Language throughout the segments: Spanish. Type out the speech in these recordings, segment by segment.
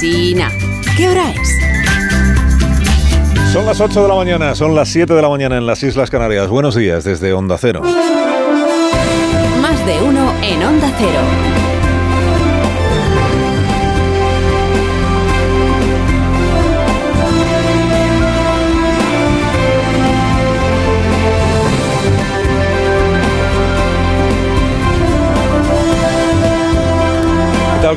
¿Qué hora es? Son las 8 de la mañana, son las 7 de la mañana en las Islas Canarias. Buenos días desde Onda Cero. Más de uno en Onda Cero.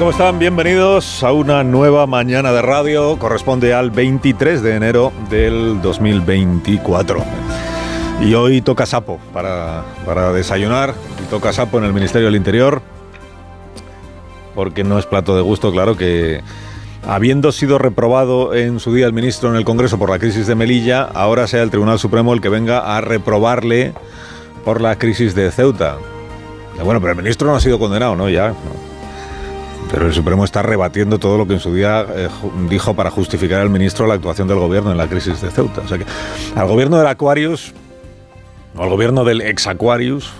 ¿Cómo están? Bienvenidos a una nueva mañana de radio. Corresponde al 23 de enero del 2024. Y hoy toca sapo para, para desayunar. Y toca sapo en el Ministerio del Interior. Porque no es plato de gusto, claro que habiendo sido reprobado en su día el ministro en el Congreso por la crisis de Melilla, ahora sea el Tribunal Supremo el que venga a reprobarle por la crisis de Ceuta. Bueno, pero el ministro no ha sido condenado, ¿no? Ya. Pero el Supremo está rebatiendo todo lo que en su día eh, dijo para justificar al ministro la actuación del gobierno en la crisis de Ceuta. O sea que al gobierno del Aquarius, o al gobierno del ex Aquarius,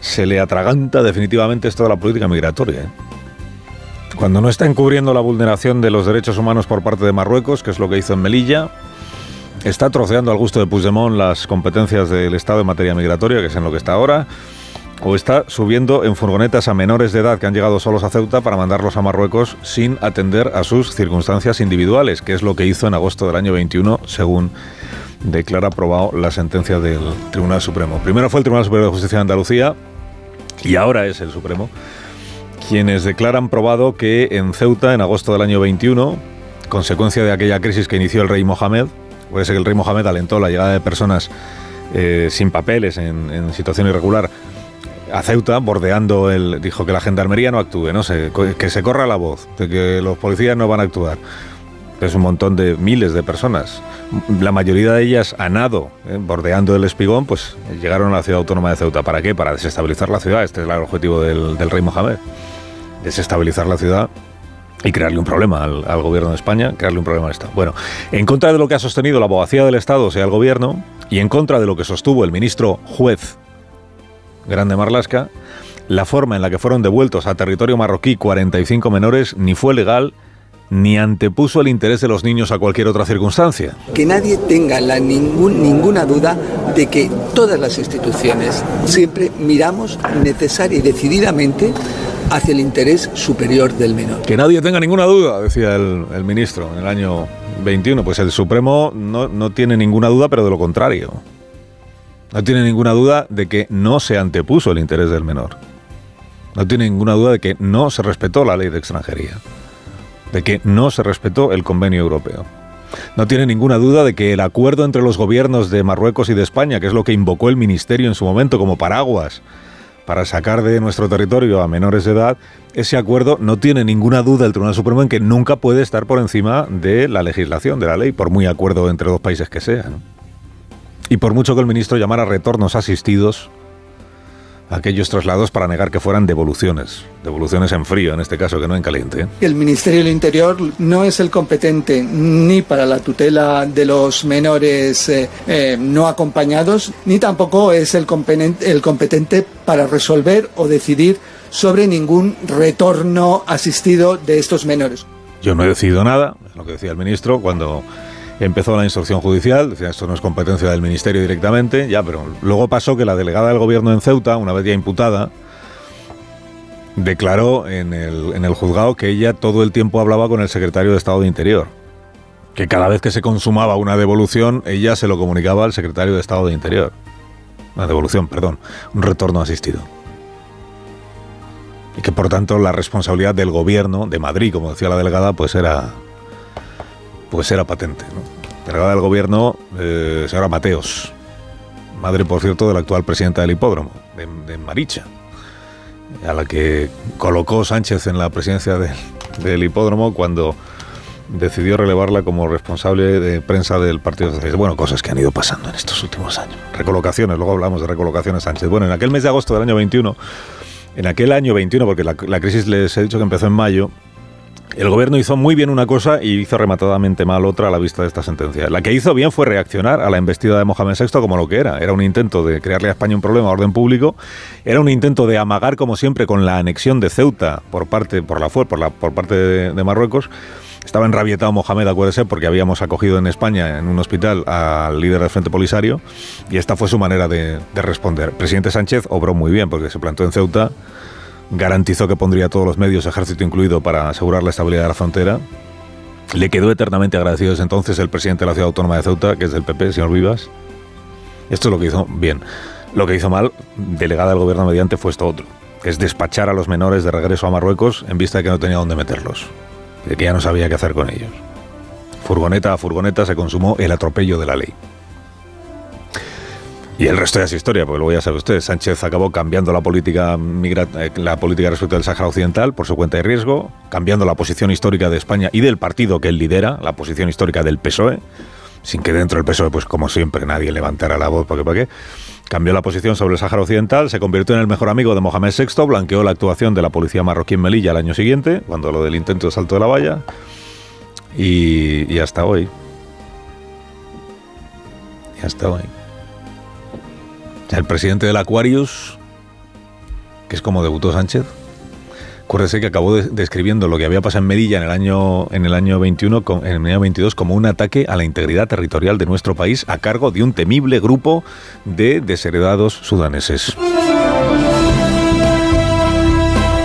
se le atraganta definitivamente esto la política migratoria. ¿eh? Cuando no está encubriendo la vulneración de los derechos humanos por parte de Marruecos, que es lo que hizo en Melilla, está troceando al gusto de Puigdemont las competencias del Estado en materia migratoria, que es en lo que está ahora o está subiendo en furgonetas a menores de edad que han llegado solos a Ceuta para mandarlos a Marruecos sin atender a sus circunstancias individuales, que es lo que hizo en agosto del año 21, según declara aprobado la sentencia del Tribunal Supremo. Primero fue el Tribunal Superior de Justicia de Andalucía y ahora es el Supremo quienes declaran probado que en Ceuta, en agosto del año 21, consecuencia de aquella crisis que inició el rey Mohamed, puede ser que el rey Mohamed alentó la llegada de personas eh, sin papeles, en, en situación irregular, a Ceuta, bordeando el. Dijo que la gendarmería no actúe, no sé, que se corra la voz, de que los policías no van a actuar. Es un montón de miles de personas. La mayoría de ellas a nado, eh, bordeando el espigón, pues llegaron a la ciudad autónoma de Ceuta. ¿Para qué? Para desestabilizar la ciudad. Este es el objetivo del, del rey Mohamed. Desestabilizar la ciudad y crearle un problema al, al, gobierno de España, crearle un problema al Estado. Bueno, en contra de lo que ha sostenido la abogacía del Estado, sea el gobierno, y en contra de lo que sostuvo el ministro juez Grande Marlasca, la forma en la que fueron devueltos a territorio marroquí 45 menores ni fue legal ni antepuso el interés de los niños a cualquier otra circunstancia. Que nadie tenga la ningún, ninguna duda de que todas las instituciones siempre miramos necesaria y decididamente hacia el interés superior del menor. Que nadie tenga ninguna duda, decía el, el ministro en el año 21. Pues el Supremo no, no tiene ninguna duda, pero de lo contrario. No tiene ninguna duda de que no se antepuso el interés del menor. No tiene ninguna duda de que no se respetó la ley de extranjería. De que no se respetó el convenio europeo. No tiene ninguna duda de que el acuerdo entre los gobiernos de Marruecos y de España, que es lo que invocó el Ministerio en su momento como paraguas para sacar de nuestro territorio a menores de edad, ese acuerdo no tiene ninguna duda el Tribunal Supremo en que nunca puede estar por encima de la legislación, de la ley, por muy acuerdo entre dos países que sea. Y por mucho que el ministro llamara retornos asistidos, aquellos traslados para negar que fueran devoluciones, devoluciones en frío en este caso, que no en caliente. El Ministerio del Interior no es el competente ni para la tutela de los menores eh, eh, no acompañados, ni tampoco es el competente, el competente para resolver o decidir sobre ningún retorno asistido de estos menores. Yo no he decidido nada, es lo que decía el ministro cuando empezó la instrucción judicial, decía esto no es competencia del ministerio directamente, ya, pero luego pasó que la delegada del gobierno en Ceuta, una vez ya imputada, declaró en el, en el juzgado que ella todo el tiempo hablaba con el secretario de Estado de Interior. Que cada vez que se consumaba una devolución, ella se lo comunicaba al secretario de Estado de Interior. Una devolución, perdón, un retorno asistido. Y que por tanto la responsabilidad del gobierno de Madrid, como decía la delegada, pues era pues era patente. ¿no? Delegada del gobierno, eh, señora Mateos, madre, por cierto, de la actual presidenta del hipódromo, de, de Maricha, a la que colocó Sánchez en la presidencia de, del hipódromo cuando decidió relevarla como responsable de prensa del Partido Socialista. Bueno, cosas que han ido pasando en estos últimos años. Recolocaciones, luego hablamos de recolocaciones Sánchez. Bueno, en aquel mes de agosto del año 21, en aquel año 21, porque la, la crisis les he dicho que empezó en mayo, El gobierno hizo muy bien una cosa y hizo rematadamente mal otra a la vista de esta sentencia. La que hizo bien fue reaccionar a la investida de Mohamed VI como lo que era. Era un intento de crearle a España un problema de orden público, era un intento de amagar como siempre con la anexión de Ceuta por parte, por la, por parte de, Marruecos. Estaba enrabietado Mohamed, acuérdese, porque habíamos acogido en España, en un hospital, al líder del Frente Polisario, y esta fue su manera de, de responder. El presidente Sánchez obró muy bien, porque se plantó en Ceuta, garantizó que pondría todos los medios, ejército incluido, para asegurar la estabilidad de la frontera. Le quedó eternamente agradecido desde entonces el presidente de la ciudad autónoma de Ceuta, que es del PP, señor Vivas. Esto es lo que hizo bien. Lo que hizo mal, delegada del gobierno mediante, fue esto otro, que es despachar a los menores de regreso a Marruecos en vista de que no tenía dónde meterlos, de que ya no sabía qué hacer con ellos. Furgoneta a furgoneta se consumó el atropello de la ley. Y el resto ya es historia, porque luego ya sabe usted, Sánchez acabó cambiando la política, eh, la política respecto del Sáhara Occidental por su cuenta de riesgo, cambiando la posición histórica de España y del partido que él lidera, la posición histórica del PSOE, sin que dentro del PSOE, pues como siempre, nadie levantara la voz, porque para qué. Cambió la posición sobre el Sáhara Occidental, se convirtió en el mejor amigo de Mohamed VI, blanqueó la actuación de la policía marroquí en Melilla el año siguiente, cuando lo del intento de salto de la valla, y hasta hoy. Y hasta hoy. El presidente del Aquarius, que es como debutó Sánchez, acuérdese que acabó describiendo lo que había pasado en Medilla en el año, en el año 21, en el año 22, como un ataque a la integridad territorial de nuestro país a cargo de un temible grupo de desheredados sudaneses.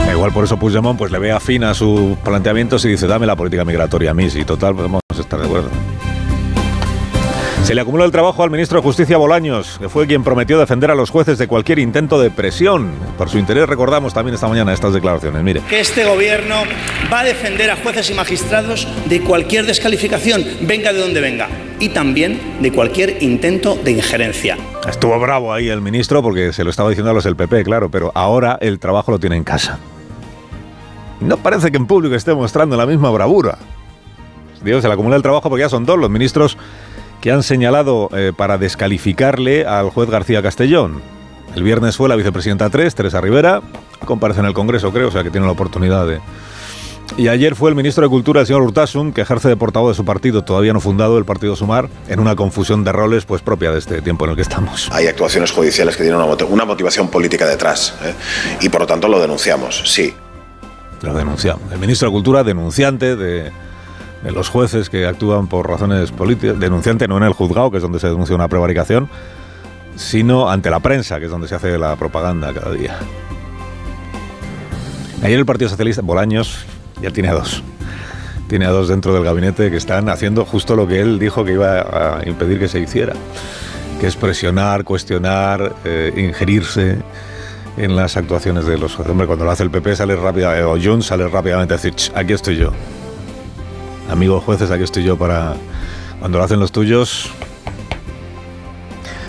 Igual por eso Puigdemont pues le ve afín a sus planteamientos y dice, dame la política migratoria a mí, si total podemos estar de acuerdo. Se le acumuló el trabajo al ministro de Justicia Bolaños, que fue quien prometió defender a los jueces de cualquier intento de presión. Por su interés recordamos también esta mañana estas declaraciones. Mire. Que este gobierno va a defender a jueces y magistrados de cualquier descalificación, venga de donde venga, y también de cualquier intento de injerencia. Estuvo bravo ahí el ministro porque se lo estaba diciendo a los del PP, claro, pero ahora el trabajo lo tiene en casa. No parece que en público esté mostrando la misma bravura. Dios, se le acumula el trabajo porque ya son dos los ministros que han señalado eh, para descalificarle al juez García Castellón. El viernes fue la vicepresidenta 3, Teresa Rivera, comparece en el Congreso, creo, o sea que tiene la oportunidad de... Y ayer fue el ministro de Cultura, el señor Urtasun, que ejerce de portavoz de su partido, todavía no fundado, el Partido Sumar, en una confusión de roles pues propia de este tiempo en el que estamos. Hay actuaciones judiciales que tienen una, motivación política detrás ¿eh? y por lo tanto lo denunciamos, sí. Lo denunciamos. El ministro de Cultura, denunciante de de los jueces que actúan por razones políticas, denunciante no en el juzgado, que es donde se denuncia una prevaricación, sino ante la prensa, que es donde se hace la propaganda cada día. Ayer el Partido Socialista, Bolaños, ya tiene a dos. Tiene a dos dentro del gabinete que están haciendo justo lo que él dijo que iba a impedir que se hiciera, que es presionar, cuestionar, eh, ingerirse en las actuaciones de los jueces. Hombre, cuando lo hace el PP sale rápida, o Jun sale rápidamente a decir, aquí estoy yo. Amigos jueces, aquí estoy yo para cuando lo hacen los tuyos.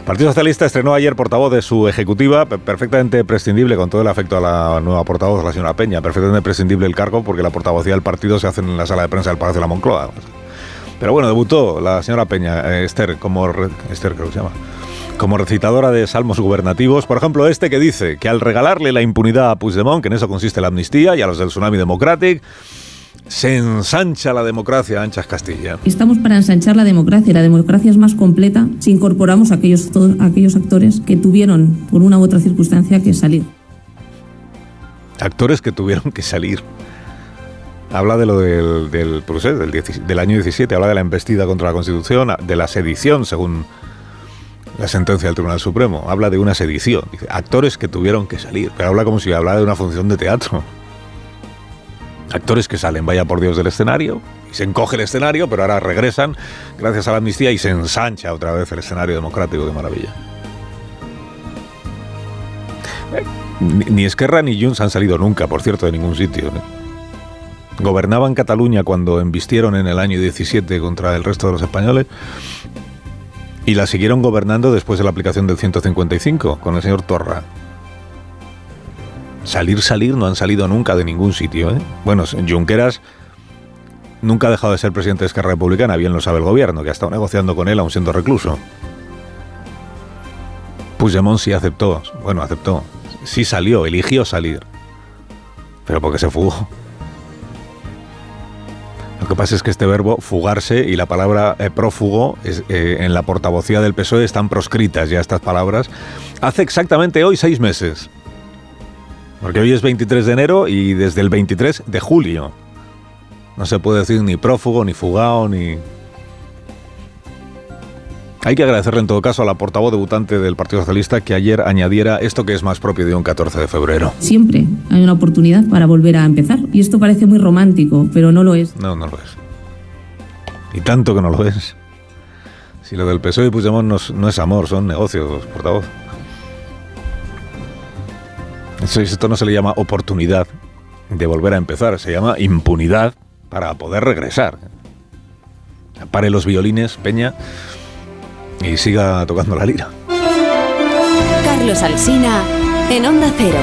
Partido Socialista estrenó ayer portavoz de su ejecutiva, perfectamente prescindible, con todo el afecto a la nueva portavoz, la señora Peña, perfectamente prescindible el cargo porque la portavocía del partido se hace en la sala de prensa del Palacio de la Moncloa. Pero bueno, debutó la señora Peña, eh, Esther, como, Esther creo se llama, como recitadora de salmos gubernativos. Por ejemplo, este que dice que al regalarle la impunidad a Puigdemont, que en eso consiste la amnistía, y a los del Tsunami Democratic, se ensancha la democracia, anchas Castilla. Estamos para ensanchar la democracia. La democracia es más completa si incorporamos a aquellos, aquellos actores que tuvieron, por una u otra circunstancia, que salir. Actores que tuvieron que salir. Habla de lo del, del, del, del año 17, habla de la embestida contra la Constitución, de la sedición, según la sentencia del Tribunal Supremo. Habla de una sedición. Dice, actores que tuvieron que salir. Pero habla como si hablara de una función de teatro. Actores que salen, vaya por Dios, del escenario, y se encoge el escenario, pero ahora regresan gracias a la amnistía y se ensancha otra vez el escenario democrático de maravilla. Eh, ni Esquerra ni Junts han salido nunca, por cierto, de ningún sitio. ¿eh? Gobernaban Cataluña cuando embistieron en el año 17 contra el resto de los españoles y la siguieron gobernando después de la aplicación del 155 con el señor Torra. Salir, salir, no han salido nunca de ningún sitio. ¿eh? Bueno, Junqueras nunca ha dejado de ser presidente de Esquerra Republicana, bien lo sabe el gobierno, que ha estado negociando con él aún siendo recluso. Puigdemont sí aceptó, bueno, aceptó, sí salió, eligió salir, pero porque se fugó. Lo que pasa es que este verbo, fugarse, y la palabra eh, prófugo, eh, en la portavocía del PSOE están proscritas ya estas palabras, hace exactamente hoy seis meses. Porque hoy es 23 de enero y desde el 23 de julio. No se puede decir ni prófugo, ni fugado, ni... Hay que agradecerle en todo caso a la portavoz debutante del Partido Socialista que ayer añadiera esto que es más propio de un 14 de febrero. Siempre hay una oportunidad para volver a empezar. Y esto parece muy romántico, pero no lo es. No, no lo es. Y tanto que no lo es. Si lo del PSOE y Puigdemont no, es- no es amor, son negocios, portavoz. Esto no se le llama oportunidad de volver a empezar, se llama impunidad para poder regresar. Pare los violines, Peña, y siga tocando la lira. Carlos Alsina en Onda Cero.